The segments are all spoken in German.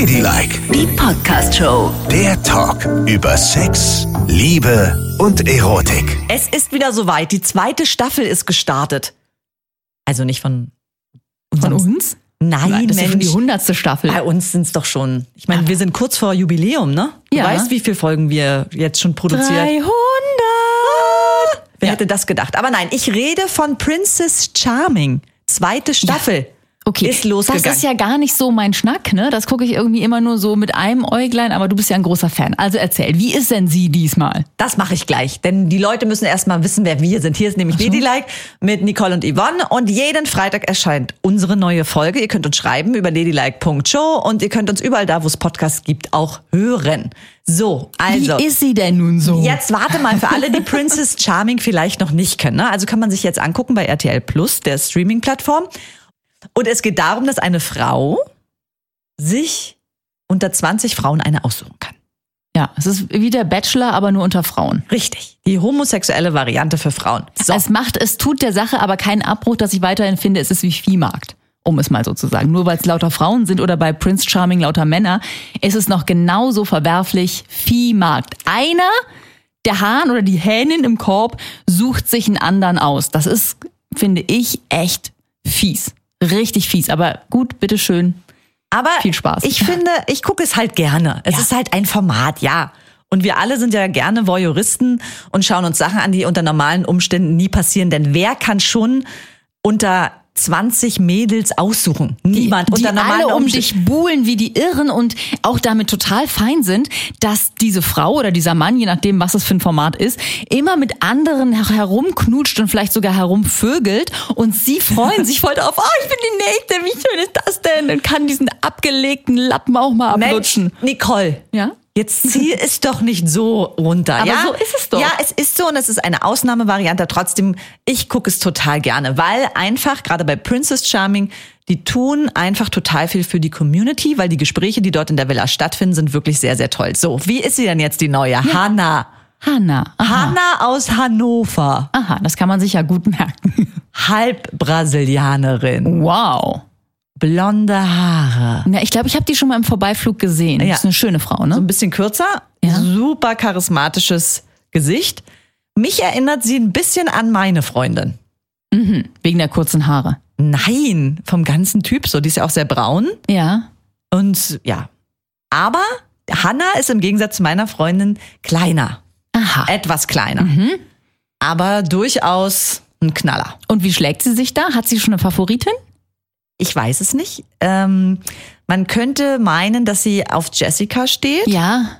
Ladylike, Die Podcast-Show. der Talk über Sex, Liebe und Erotik. Es ist wieder soweit. Die zweite Staffel ist gestartet. Also nicht von Von uns? Nein, das ist ja schon die Mensch. hundertste Staffel. Bei uns sind es doch schon. Ich meine, wir sind kurz vor Jubiläum, ne? Du Ja. weißt, wie viele Folgen wir jetzt schon produziert 300! Wer Ja. hätte das gedacht? Aber nein, ich rede von Princess Charming. Zweite Staffel. Okay, Ist losgegangen. das ist ja gar nicht so mein Schnack, ne? Das gucke ich irgendwie immer nur so mit einem Äuglein, aber du bist ja ein großer Fan. Also erzähl, wie ist denn sie diesmal? Das mache ich gleich, denn die Leute müssen erstmal wissen, wer wir sind. Hier ist nämlich Ladylike mit Nicole und Yvonne und jeden Freitag erscheint unsere neue Folge. Ihr könnt uns schreiben über ladylike.show und ihr könnt uns überall da, wo es Podcasts gibt, auch hören. So, also. wie ist sie denn nun so? Jetzt warte mal für alle, die Princess Charming vielleicht noch nicht kennen. Ne? Also kann man sich jetzt angucken bei RTL Plus, der Streaming-Plattform. Und es geht darum, dass eine Frau sich unter 20 Frauen eine aussuchen kann. Ja, es ist wie der Bachelor, aber nur unter Frauen. Richtig. Die homosexuelle Variante für Frauen. So. Es macht, es tut der Sache aber keinen Abbruch, dass ich weiterhin finde, es ist wie Viehmarkt. Um es mal so zu sagen. Nur weil es lauter Frauen sind oder bei Prince Charming lauter Männer, ist es noch genauso verwerflich Viehmarkt. Einer, der Hahn oder die Hähnin im Korb, sucht sich einen anderen aus. Das ist, finde ich, echt fies. Richtig fies. Aber gut, bitteschön. Aber Viel Spaß. Ich finde, ich gucke es halt gerne. Es Ja. ist halt ein Format, ja. Und wir alle sind ja gerne Voyeuristen und schauen uns Sachen an, die unter normalen Umständen nie passieren. Denn wer kann schon unter 20 Mädels aussuchen? Niemand. die unter normalen alle um Umständen. dich buhlen wie die Irren und auch damit total fein sind, dass diese Frau oder dieser Mann, je nachdem, was es für ein Format ist, immer mit anderen her- herumknutscht und vielleicht sogar herumvögelt und sie freuen sich voll darauf, oh, ich bin die Nächste, wie schön ist das denn? Und kann diesen abgelegten Lappen auch mal Mensch, ablutschen. Nicole. Ja? Jetzt zieh es doch nicht so runter. Aber ja? so ist es doch. Ja, es ist so und es ist eine Ausnahmevariante. Trotzdem, ich gucke es total gerne, weil einfach, gerade bei Princess Charming, die tun einfach total viel für die Community, weil die Gespräche, die dort in der Villa stattfinden, sind wirklich sehr, sehr toll. So, wie ist sie denn jetzt die neue? Hanna. Hanna. Aha. Hanna aus Hannover. Aha, das kann man sich ja gut merken. Halb Brasilianerin. Wow. Blonde Haare. Ja, ich glaube, ich habe die schon mal im Vorbeiflug gesehen. Ja. Das ist eine schöne Frau, ne? So ein bisschen kürzer, Ja. super charismatisches Gesicht. Mich erinnert sie ein bisschen an meine Freundin. Wegen der kurzen Haare. Nein, vom ganzen Typ so. Die ist ja auch sehr braun. Ja. Und ja. Aber Hannah ist im Gegensatz zu meiner Freundin kleiner. Aha. Etwas kleiner. Mhm. Aber durchaus ein Knaller. Und wie schlägt sie sich da? Hat sie schon eine Favoritin? Ich weiß es nicht. Ähm, man könnte meinen, dass sie auf Jessica steht, Ja.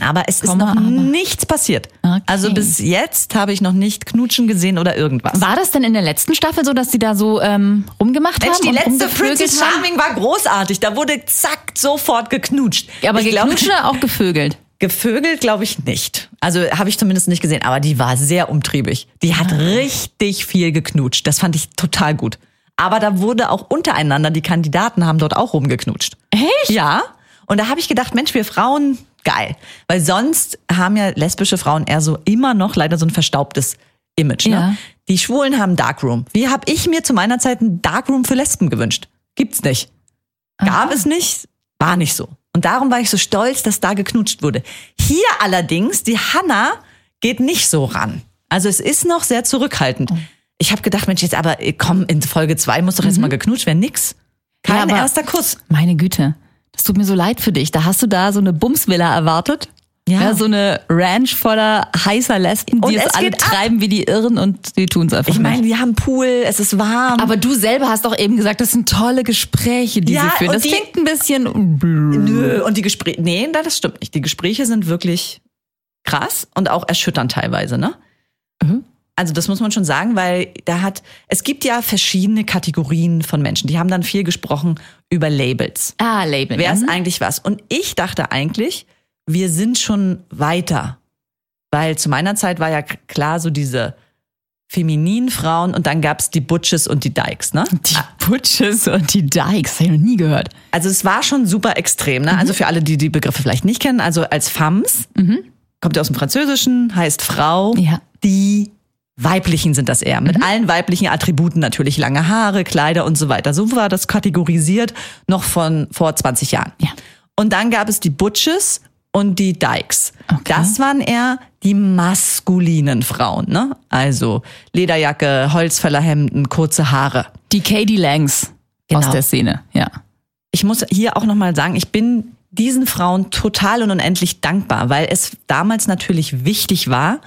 aber es ist Komma, noch aber. nichts passiert. Okay. Also bis jetzt habe ich noch nicht Knutschen gesehen oder irgendwas. War das denn in der letzten Staffel so, dass die da so ähm, rumgemacht Mensch, haben? die letzte haben? Charming war großartig. Da wurde zack sofort geknutscht. Ja, aber ich geknutscht oder auch gevögelt? gevögelt glaube ich nicht. Also habe ich zumindest nicht gesehen, aber die war sehr umtriebig. Die Ah. hat richtig viel geknutscht. Das fand ich total gut. Aber da wurde auch untereinander, die Kandidaten haben dort auch rumgeknutscht. Echt? Ja. Und da habe ich gedacht, Mensch, wir Frauen, geil. Weil sonst haben ja lesbische Frauen eher so immer noch leider so ein verstaubtes Image. Ne? Ja. Die Schwulen haben Darkroom. Wie habe ich mir zu meiner Zeit ein Darkroom für Lesben gewünscht? Gibt's nicht. Gab es nicht, war nicht so. Und darum war ich so stolz, dass da geknutscht wurde. Hier allerdings, die Hanna geht nicht so ran. Also es ist noch sehr zurückhaltend. Ich habe gedacht, Mensch, jetzt aber äh, komm, in Folge zwei muss doch jetzt mal geknutscht werden. Nix. Kein Ja, erster Kuss. Meine Güte. Das tut mir so leid für dich. Da hast du da so eine Bumsvilla erwartet. Ja. so eine Ranch voller heißer Lesben, die Und es, es alle treiben wie die Irren und die tun's einfach Ich meine, wir haben Pool, es ist warm. Aber du selber hast doch eben gesagt, das sind tolle Gespräche, die Ja, sie führen. Das die- klingt ein bisschen blöd. Nö, und die Gespräche, nee, nein, das stimmt nicht. Die Gespräche sind wirklich krass und auch erschütternd teilweise, ne? Mhm. Also das muss man schon sagen, weil da hat, es gibt ja verschiedene Kategorien von Menschen. Die haben dann viel gesprochen über Labels. Ah, Label. Wer ist Mhm. eigentlich was? Und ich dachte eigentlich, wir sind schon weiter. Weil zu meiner Zeit war ja klar so diese femininen Frauen und dann gab's die Butches und die Dykes, ne? Die Butches und die Dykes, habe ich noch nie gehört. Also es war schon super extrem, ne? Also für alle, die die Begriffe vielleicht nicht kennen, also als Femmes, kommt ja aus dem Französischen, heißt Frau, Ja. die weiblichen sind das eher, mit allen weiblichen Attributen natürlich, lange Haare, Kleider und so weiter. So war das kategorisiert noch von vor 20 Jahren. Ja. Und dann gab es die Butches und die Dykes. Okay. Das waren eher die maskulinen Frauen, ne? Also Lederjacke, Holzfällerhemden, kurze Haare. Die Katie Langs aus Genau. der Szene, ja. Ich muss hier auch nochmal sagen, ich bin diesen Frauen total und unendlich dankbar, weil es damals natürlich wichtig war,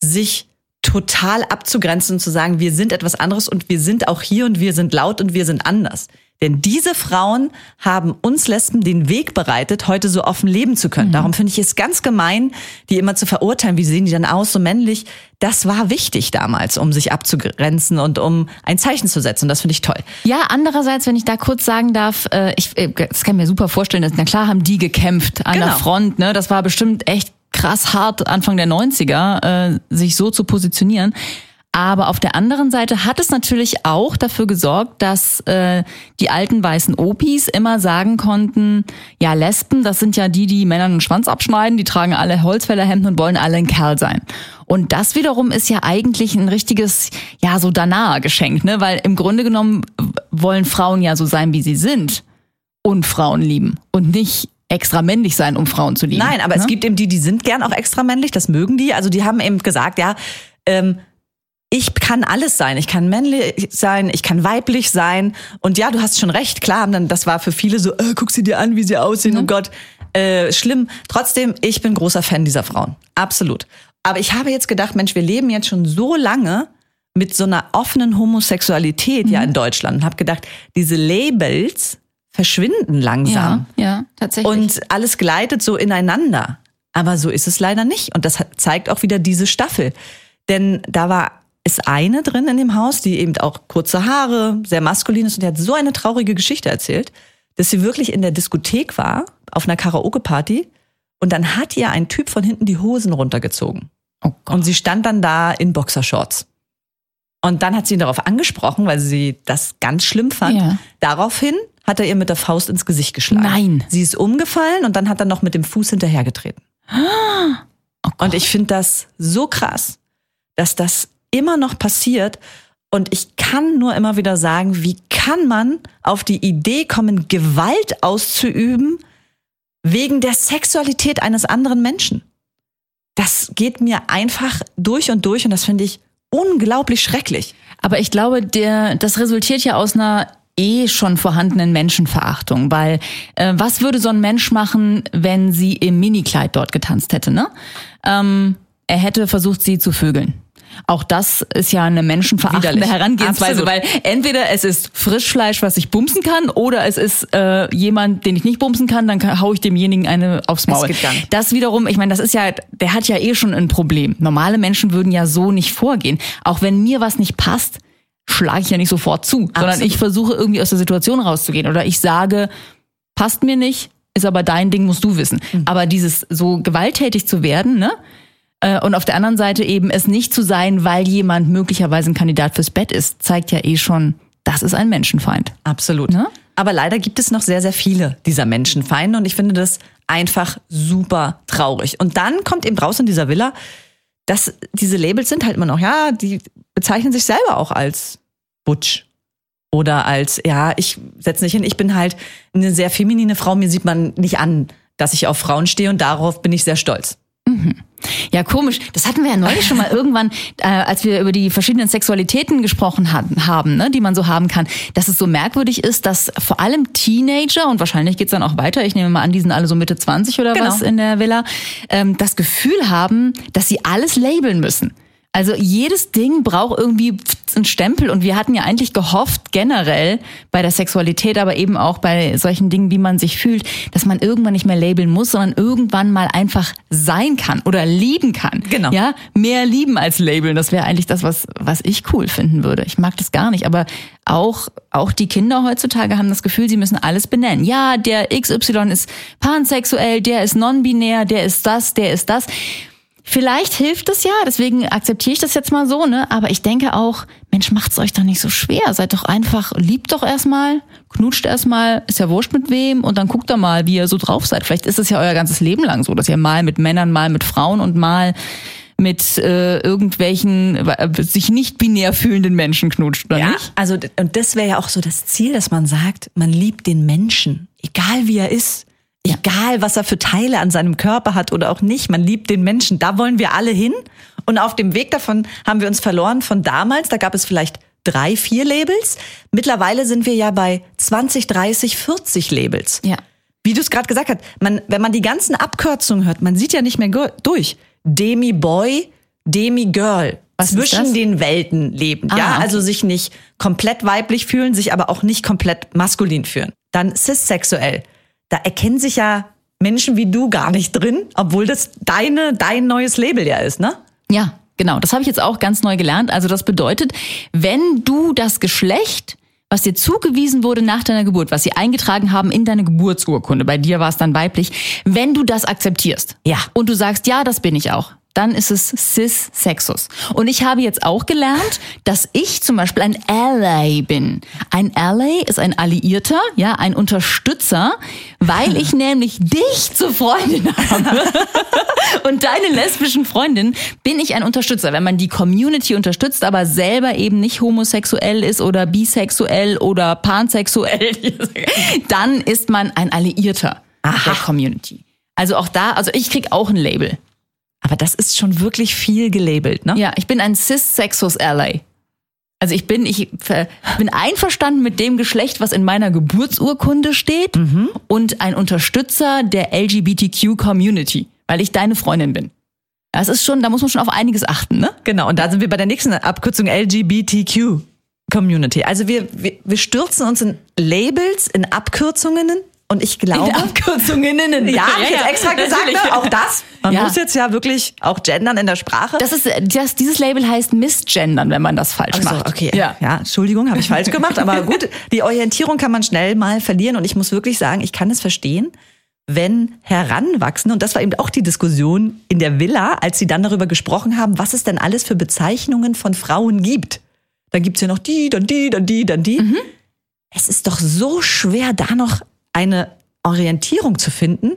sich total abzugrenzen und zu sagen, wir sind etwas anderes und wir sind auch hier und wir sind laut und wir sind anders. Denn diese Frauen haben uns Lesben den Weg bereitet, heute so offen leben zu können. Darum finde ich es ganz gemein, die immer zu verurteilen, wie sehen die dann aus, so männlich. Das war wichtig damals, um sich abzugrenzen und um ein Zeichen zu setzen. Und das finde ich toll. Ja, andererseits, wenn ich da kurz sagen darf, äh, ich äh, das kann ich mir super vorstellen, dass, na klar haben die gekämpft an der Genau. Front, ne? Das war bestimmt echt krass hart Anfang der 90er, äh, sich so zu positionieren. Aber auf der anderen Seite hat es natürlich auch dafür gesorgt, dass äh, die alten weißen Opis immer sagen konnten, ja, Lesben, das sind ja die, die Männern den Schwanz abschneiden, die tragen alle Holzfällerhemden und wollen alle ein Kerl sein. Und das wiederum ist ja eigentlich ein richtiges, ja, so Danaer-Geschenk, ne? Weil im Grunde genommen wollen Frauen ja so sein, wie sie sind und Frauen lieben und nicht extra männlich sein, um Frauen zu lieben. Nein, aber ne? es gibt eben die, die sind gern auch extra männlich, das mögen die. Also die haben eben gesagt, ja, ähm, ich kann alles sein. Ich kann männlich sein, ich kann weiblich sein. Und ja, du hast schon recht, klar, dann, das war für viele so, äh, guck sie dir an, wie sie aussehen, oh Gott, äh, schlimm. Trotzdem, ich bin großer Fan dieser Frauen. Absolut. Aber ich habe jetzt gedacht, Mensch, wir leben jetzt schon so lange mit so einer offenen Homosexualität ja in Deutschland und habe gedacht, diese Labels verschwinden langsam ja, ja, tatsächlich. und alles gleitet so ineinander. Aber so ist es leider nicht. Und das zeigt auch wieder diese Staffel. Denn da war es eine drin in dem Haus, die eben auch kurze Haare, sehr maskulin ist und die hat so eine traurige Geschichte erzählt, dass sie wirklich in der Diskothek war, auf einer Karaoke-Party und dann hat ihr ein Typ von hinten die Hosen runtergezogen. oh. Und sie stand dann da in Boxershorts. Und dann hat sie ihn darauf angesprochen, weil sie das ganz schlimm fand. Ja. Daraufhin hat er ihr mit der Faust ins Gesicht geschlagen. Nein. Sie ist umgefallen und dann hat er noch mit dem Fuß hinterhergetreten. Oh und ich finde das so krass, dass das immer noch passiert. Und ich kann nur immer wieder sagen, wie kann man auf die Idee kommen, Gewalt auszuüben wegen der Sexualität eines anderen Menschen? Das geht mir einfach durch und durch und das finde ich unglaublich schrecklich. Aber ich glaube, der, das resultiert ja aus einer eh schon vorhandenen Menschenverachtung, weil äh, was würde so ein Mensch machen, wenn sie im Minikleid dort getanzt hätte, ne? Ähm, er hätte versucht, sie zu vögeln. Auch das ist ja eine menschenverachtende Widerlich. Herangehensweise, Absolut. weil entweder es ist Frischfleisch, was ich bumsen kann, oder es ist äh, jemand, den ich nicht bumsen kann, dann kann, hau ich demjenigen eine aufs Maul. Das wiederum, ich meine, das ist ja, der hat ja eh schon ein Problem. Normale Menschen würden ja so nicht vorgehen. Auch wenn mir was nicht passt, schlage ich ja nicht sofort zu, sondern Absolut. ich versuche irgendwie aus der Situation rauszugehen. Oder ich sage, passt mir nicht, ist aber dein Ding, musst du wissen. Mhm. Aber dieses so gewalttätig zu werden, ne? Äh, Und auf der anderen Seite eben es nicht zu sein, weil jemand möglicherweise ein Kandidat fürs Bett ist, zeigt ja eh schon, das ist ein Menschenfeind. Absolut. Ne? Aber leider gibt es noch sehr, sehr viele dieser Menschenfeinde und ich finde das einfach super traurig. Und dann kommt eben raus in dieser Villa, dass diese Labels sind halt immer noch, ja, die bezeichnen sich selber auch als Butch. Oder als, ja, ich setze nicht hin, ich bin halt eine sehr feminine Frau, mir sieht man nicht an, dass ich auf Frauen stehe und darauf bin ich sehr stolz. Ja, komisch. Das hatten wir ja neulich schon mal irgendwann, äh, als wir über die verschiedenen Sexualitäten gesprochen hatten, haben, ne, die man so haben kann, dass es so merkwürdig ist, dass vor allem Teenager, und wahrscheinlich geht's dann auch weiter, ich nehme mal an, die sind alle so Mitte 20 oder Genau. was in der Villa, ähm, das Gefühl haben, dass sie alles labeln müssen. Also jedes Ding braucht irgendwie einen Stempel und wir hatten ja eigentlich gehofft generell bei der Sexualität, aber eben auch bei solchen Dingen, wie man sich fühlt, dass man irgendwann nicht mehr labeln muss, sondern irgendwann mal einfach sein kann oder lieben kann. Genau. Ja, mehr lieben als labeln. Das wäre eigentlich das, was was ich cool finden würde. Ich mag das gar nicht, aber auch auch die Kinder heutzutage haben das Gefühl, sie müssen alles benennen. Ja, der XY ist pansexuell, der ist non-binär, der ist das, der ist das. Vielleicht hilft es ja, deswegen akzeptiere ich das jetzt mal so, ne? Aber ich denke auch, Mensch, macht's euch doch nicht so schwer. Seid doch einfach, liebt doch erstmal, knutscht erstmal, ist ja wurscht mit wem und dann guckt doch mal, wie ihr so drauf seid. Vielleicht ist es ja euer ganzes Leben lang so, dass ihr mal mit Männern, mal mit Frauen und mal mit äh, irgendwelchen äh, sich nicht binär fühlenden Menschen knutscht, oder Ja, nicht? also und das wäre ja auch so das Ziel, dass man sagt, man liebt den Menschen, egal wie er ist. Egal, was er für Teile an seinem Körper hat oder auch nicht, man liebt den Menschen. Da wollen wir alle hin. Und auf dem Weg davon haben wir uns verloren von damals. Da gab es vielleicht drei, vier Labels. Mittlerweile sind wir ja bei 20, 30, 40 Labels. Ja. Wie du es gerade gesagt hast, man, wenn man die ganzen Abkürzungen hört, man sieht ja nicht mehr durch. Demi-Boy, Demi-Girl. Was Zwischen den Welten leben. Ah, ja, okay. also sich nicht komplett weiblich fühlen, sich aber auch nicht komplett maskulin fühlen. Dann cissexuell. Da erkennen sich ja Menschen wie du gar nicht drin, obwohl das deine, dein neues Label ja ist, ne? Ja, genau. Das habe ich jetzt auch ganz neu gelernt. Also das bedeutet, wenn du das Geschlecht, was dir zugewiesen wurde nach deiner Geburt, was sie eingetragen haben in deine Geburtsurkunde, bei dir war es dann weiblich, wenn du das akzeptierst Ja. und du sagst, ja, das bin ich auch, dann ist es Cis-Sexus. Und ich habe jetzt auch gelernt, dass ich zum Beispiel ein Ally bin. Ein Ally ist ein Alliierter, ja, ein Unterstützer, weil ich nämlich dich zur Freundin habe und deine lesbischen Freundin bin ich ein Unterstützer. Wenn man die Community unterstützt, aber selber eben nicht homosexuell ist oder bisexuell oder pansexuell, dann ist man ein Alliierter der Community. Also auch da, also ich krieg auch ein Label. Aber das ist schon wirklich viel gelabelt, ne? Ja, ich bin ein cis-sexus Ally. Also ich bin, ich bin einverstanden mit dem Geschlecht, was in meiner Geburtsurkunde steht und ein Unterstützer der LGBTQ-Community, weil ich deine Freundin bin. Das ist schon, da muss man schon auf einiges achten, ne? Genau, und da sind wir bei der nächsten Abkürzung LGBTQ Community. Also wir, wir, wir stürzen uns in Labels, in Abkürzungen und ich glaube. Abkürzungen. ja, hab ich jetzt extra gesagt, ne? auch das. Man Ja. muss jetzt ja wirklich auch gendern in der Sprache. Das ist, das, dieses Label heißt Missgendern, wenn man das falsch so, macht. okay. Ja. ja, Entschuldigung, habe ich falsch gemacht. Aber gut, die Orientierung kann man schnell mal verlieren. Und ich muss wirklich sagen, ich kann es verstehen, wenn Heranwachsende, und das war eben auch die Diskussion in der Villa, als sie dann darüber gesprochen haben, was es denn alles für Bezeichnungen von Frauen gibt. Dann gibt's ja noch die, dann die, dann die, dann die. Mhm. Es ist doch so schwer, da noch eine Orientierung zu finden,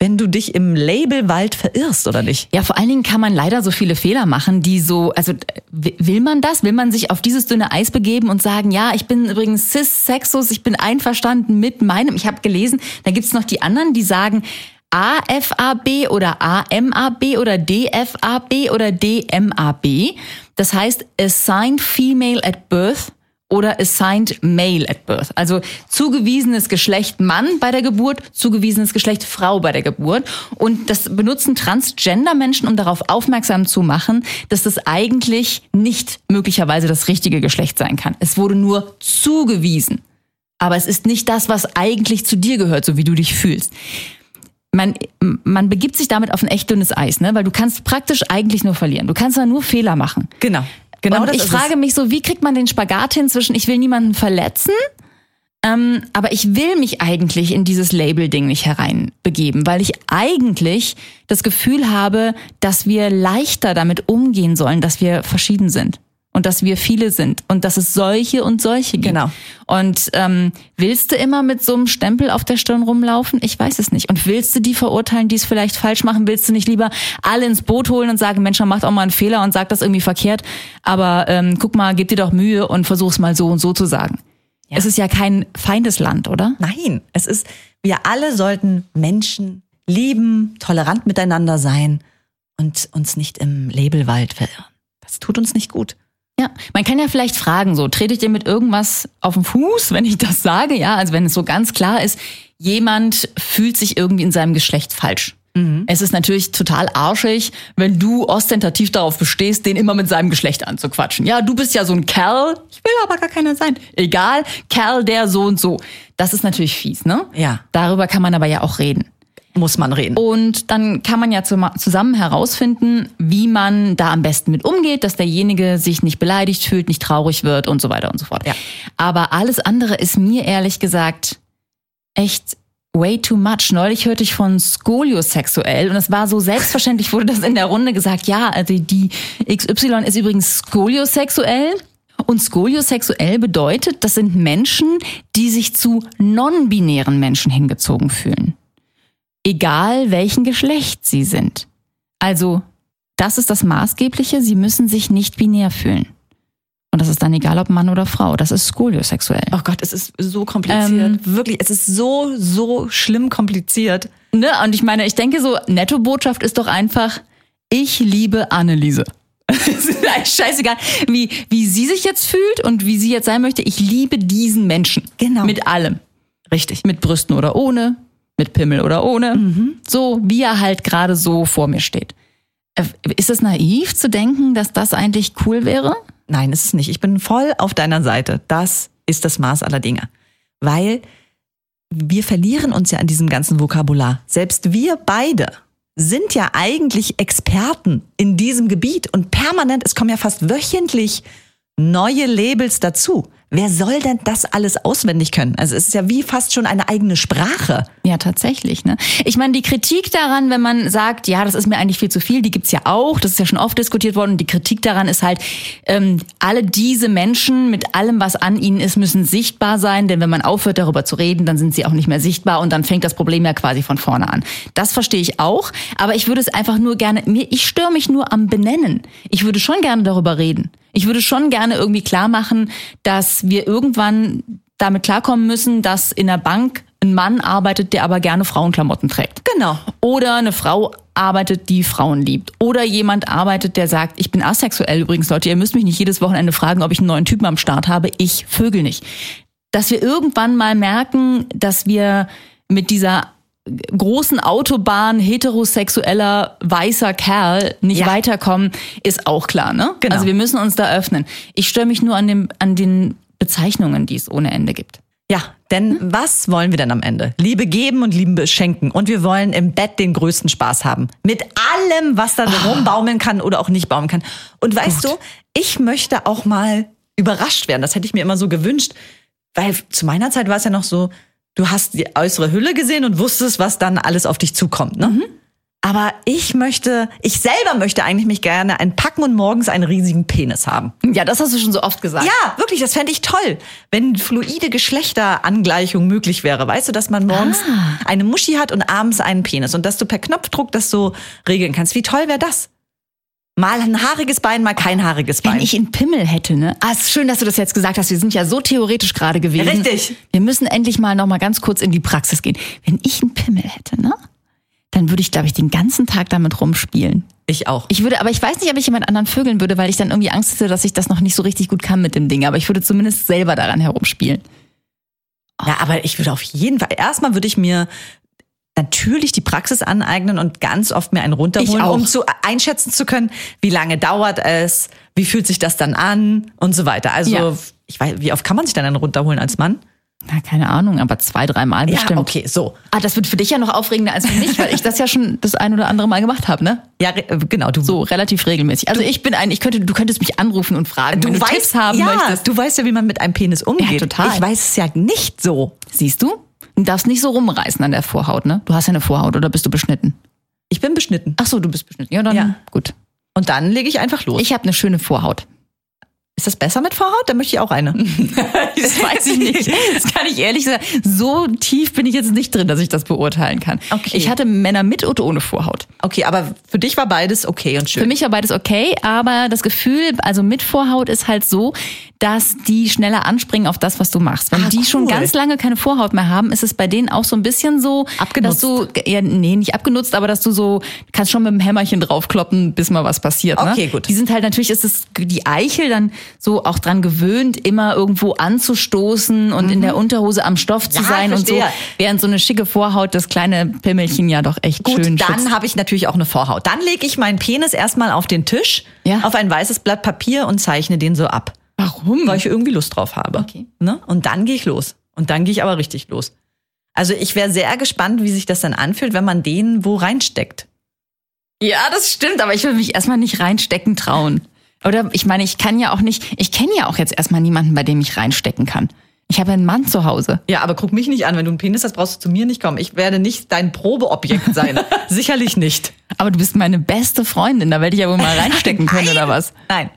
wenn du dich im Labelwald verirrst, oder nicht? Ja, vor allen Dingen kann man leider so viele Fehler machen, die so, also will man das? Will man sich auf dieses dünne Eis begeben und sagen, ja, ich bin übrigens cis-sexus, ich bin einverstanden mit meinem, ich habe gelesen, da gibt's noch die anderen, die sagen AFAB oder AMAB oder DFAB oder DMAB. Das heißt Assigned Female at Birth oder assigned male at birth. Also zugewiesenes Geschlecht Mann bei der Geburt, zugewiesenes Geschlecht Frau bei der Geburt. Und das benutzen Transgender-Menschen, um darauf aufmerksam zu machen, dass das eigentlich nicht möglicherweise das richtige Geschlecht sein kann. Es wurde nur zugewiesen. Aber es ist nicht das, was eigentlich zu dir gehört, so wie du dich fühlst. Man, man begibt sich damit auf ein echt dünnes Eis, ne? weil du kannst praktisch eigentlich nur verlieren. Du kannst da nur Fehler machen. Genau. Genau und ich frage mich so, wie kriegt man den Spagat hin zwischen, ich will niemanden verletzen, ähm, aber ich will mich eigentlich in dieses Label-Ding nicht hereinbegeben, weil ich eigentlich das Gefühl habe, dass wir leichter damit umgehen sollen, dass wir verschieden sind. Und dass wir viele sind und dass es solche und solche gibt. Genau. Und ähm, willst du immer mit so einem Stempel auf der Stirn rumlaufen? Ich weiß es nicht. Und willst du die verurteilen, die es vielleicht falsch machen? Willst du nicht lieber alle ins Boot holen und sagen, Mensch, man macht auch mal einen Fehler und sagt das irgendwie verkehrt, aber ähm, guck mal, gib dir doch Mühe und versuch's mal so und so zu sagen. Es ist ja kein Feindesland, oder? Nein, es ist, wir alle sollten Menschen lieben, tolerant miteinander sein und uns nicht im Labelwald verirren. Das tut uns nicht gut. Ja, man kann ja vielleicht fragen, so, trete ich dir mit irgendwas auf den Fuß, wenn ich das sage? Ja, also wenn es so ganz klar ist, jemand fühlt sich irgendwie in seinem Geschlecht falsch. Es ist natürlich total arschig, wenn du ostentativ darauf bestehst, den immer mit seinem Geschlecht anzuquatschen. Ja, du bist ja so ein Kerl, ich will aber gar keiner sein. Egal, Kerl, der so und so. Das ist natürlich fies, ne? Ja. Darüber kann man aber ja auch reden. Muss man reden. Und dann kann man ja zusammen herausfinden, wie man da am besten mit umgeht, dass derjenige sich nicht beleidigt fühlt, nicht traurig wird und so weiter und so fort. Ja. Aber alles andere ist mir ehrlich gesagt echt way too much. Neulich hörte ich von Skoliosexuell und es war so selbstverständlich, wurde das in der Runde gesagt, ja, also die XY ist übrigens skoliosexuell. Und skoliosexuell bedeutet, das sind Menschen, die sich zu non-binären Menschen hingezogen fühlen egal welchen Geschlecht sie sind. Also, das ist das Maßgebliche, sie müssen sich nicht binär fühlen. Und das ist dann egal, ob Mann oder Frau. Das ist skoliosexuell. Oh Gott, es ist so kompliziert. Ähm. Wirklich, es ist so, so schlimm kompliziert. Ne? Und ich meine, ich denke so, Netto-Botschaft ist doch einfach, ich liebe Anneliese. Es ist eigentlich scheißegal, wie, wie sie sich jetzt fühlt und wie sie jetzt sein möchte. Ich liebe diesen Menschen. Genau. Mit allem. Richtig. Mit Brüsten oder ohne, mit Pimmel oder ohne. So, wie er halt gerade so vor mir steht. Äh, Ist es naiv zu denken, dass das eigentlich cool wäre? Nein, ist es nicht. Ich bin voll auf deiner Seite. Das ist das Maß aller Dinge. Weil wir verlieren uns ja an diesem ganzen Vokabular. Selbst wir beide sind ja eigentlich Experten in diesem Gebiet und permanent, es kommen ja fast wöchentlich neue Labels dazu. Wer soll denn das alles auswendig können? Also es ist ja wie fast schon eine eigene Sprache. Ja, tatsächlich. Ne? Ich meine, die Kritik daran, wenn man sagt, ja, das ist mir eigentlich viel zu viel, die gibt's ja auch, das ist ja schon oft diskutiert worden. Die Kritik daran ist halt, ähm, alle diese Menschen mit allem, was an ihnen ist, müssen sichtbar sein, denn wenn man aufhört, darüber zu reden, dann sind sie auch nicht mehr sichtbar und dann fängt das Problem ja quasi von vorne an. Das verstehe ich auch, aber ich würde es einfach nur gerne, ich störe mich nur am Benennen. Ich würde schon gerne darüber reden. Ich würde schon gerne irgendwie klar machen, dass wir irgendwann damit klarkommen müssen, dass in der Bank ein Mann arbeitet, der aber gerne Frauenklamotten trägt. Genau. Oder eine Frau arbeitet, die Frauen liebt. Oder jemand arbeitet, der sagt, ich bin asexuell übrigens, Leute, ihr müsst mich nicht jedes Wochenende fragen, ob ich einen neuen Typen am Start habe. Ich vögel nicht. Dass wir irgendwann mal merken, dass wir mit dieser großen Autobahn heterosexueller weißer Kerl nicht Ja. weiterkommen, ist auch klar, ne? Genau. Also wir müssen uns da öffnen. Ich störe mich nur an dem, an den Bezeichnungen, die es ohne Ende gibt. Ja, denn was wollen wir denn am Ende? Liebe geben und Liebe schenken. Und wir wollen im Bett den größten Spaß haben. Mit allem, was da rumbaumeln kann oder auch nicht baumeln kann. Und weißt du, ich möchte auch mal überrascht werden. Das hätte ich mir immer so gewünscht. Weil zu meiner Zeit war es ja noch so, du hast die äußere Hülle gesehen und wusstest, was dann alles auf dich zukommt. Ne? Aber ich möchte, ich selber möchte eigentlich mich gerne einpacken und morgens einen riesigen Penis haben. Ja, das hast du schon so oft gesagt. Ja, wirklich, das fände ich toll, wenn fluide Geschlechterangleichung möglich wäre. Weißt du, dass man morgens eine Muschi hat und abends einen Penis und dass du per Knopfdruck das so regeln kannst. Wie toll wäre das? Mal ein haariges Bein, mal kein haariges Bein. Wenn ich einen Pimmel hätte, ne? Ah, ist schön, dass du das jetzt gesagt hast. Wir sind ja so theoretisch gerade gewesen. Richtig. Wir müssen endlich mal noch mal ganz kurz in die Praxis gehen. Wenn ich einen Pimmel hätte, ne? Dann würde ich, glaube ich, den ganzen Tag damit rumspielen. ich auch. Ich würde, aber ich weiß nicht, ob ich jemand anderen vögeln würde, weil ich dann irgendwie Angst hätte, dass ich das noch nicht so richtig gut kann mit dem Ding. Aber ich würde zumindest selber daran herumspielen. Ja, aber ich würde auf jeden Fall, erstmal würde ich mir natürlich die Praxis aneignen und ganz oft mir einen runterholen, um zu einschätzen zu können, wie lange dauert es, wie fühlt sich das dann an und so weiter. Also, Ja. ich weiß, wie oft kann man sich dann einen runterholen als Mann? Na, keine Ahnung, aber zwei, dreimal bestimmt. Ja, okay, so. Ah, das wird für dich ja noch aufregender als für mich, weil ich das ja schon das ein oder andere Mal gemacht habe, ne? Ja, genau, du So, relativ regelmäßig. Also ich bin ein, ich könnte, du könntest mich anrufen und fragen, wenn du Tipps haben ja, möchtest. du weißt ja, wie man mit einem Penis umgeht. Ja, total. Ich weiß es ja nicht so. Siehst du? Du darfst nicht so rumreißen an der Vorhaut, ne? Du hast ja eine Vorhaut oder bist du beschnitten? Ich bin beschnitten. Ach so, du bist beschnitten. Ja, dann Ja. gut. Und dann lege ich einfach los. Ich habe eine schöne Vorhaut. ist das besser mit Vorhaut? Dann möchte ich auch eine. Das weiß ich nicht. Das kann ich ehrlich sagen. So tief bin ich jetzt nicht drin, dass ich das beurteilen kann. Okay. Ich hatte Männer mit und ohne Vorhaut. Okay, aber für dich war beides okay und schön. Für mich war beides okay, aber das Gefühl, also mit Vorhaut ist halt so, dass die schneller anspringen auf das, was du machst. Wenn Ah, die schon cool. ganz lange keine Vorhaut mehr haben, ist es bei denen auch so ein bisschen so, Abgenutzt. dass du, ja, nee, nicht abgenutzt, aber dass du so, kannst schon mit dem Hämmerchen draufkloppen, bis mal was passiert. Ne? Okay, gut. Die sind halt, natürlich ist es, die Eichel dann so auch dran gewöhnt, immer irgendwo anzustoßen und in der Unterhose am Stoff zu Mhm. Ja, sein und so. Während so eine schicke Vorhaut das kleine Pimmelchen ja doch echt Gut, schön dann schützt. habe ich natürlich auch eine Vorhaut. Dann lege ich meinen Penis erstmal auf den Tisch, Ja. auf ein weißes Blatt Papier und zeichne den so ab. Warum? Weil ich irgendwie Lust drauf habe. Okay. Ne? Und dann gehe ich los. Und dann gehe ich aber richtig los. Also ich wäre sehr gespannt, wie sich das dann anfühlt, wenn man den wo reinsteckt. Ja, das stimmt, aber ich will mich erstmal nicht reinstecken trauen. Oder ich meine, ich kann ja auch nicht, ich kenne ja auch jetzt erstmal niemanden, bei dem ich reinstecken kann. Ich habe einen Mann zu Hause. Ja, aber guck mich nicht an. Wenn du einen Penis hast, brauchst du zu mir nicht kommen. Ich werde nicht dein Probeobjekt sein. Sicherlich nicht. Aber du bist meine beste Freundin, da werde ich ja wohl mal reinstecken können oder was? Nein.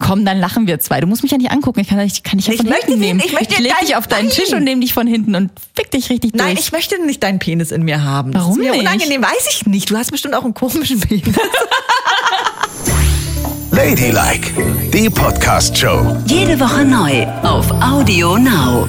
Komm, dann lachen wir zwei. Du musst mich ja nicht angucken. Ich kann dich, kann dich ja Ich von möchte hinten nehmen. ich möchte leg dein- dich auf deinen Nein. Tisch und nehme dich von hinten und fick dich richtig Nein, durch. ich möchte nicht deinen Penis in mir haben. Das Warum ist mir nicht? unangenehm. Weiß ich nicht. Du hast bestimmt auch einen komischen Penis. Ladylike, die Podcast-Show. Jede Woche neu auf Audio Now.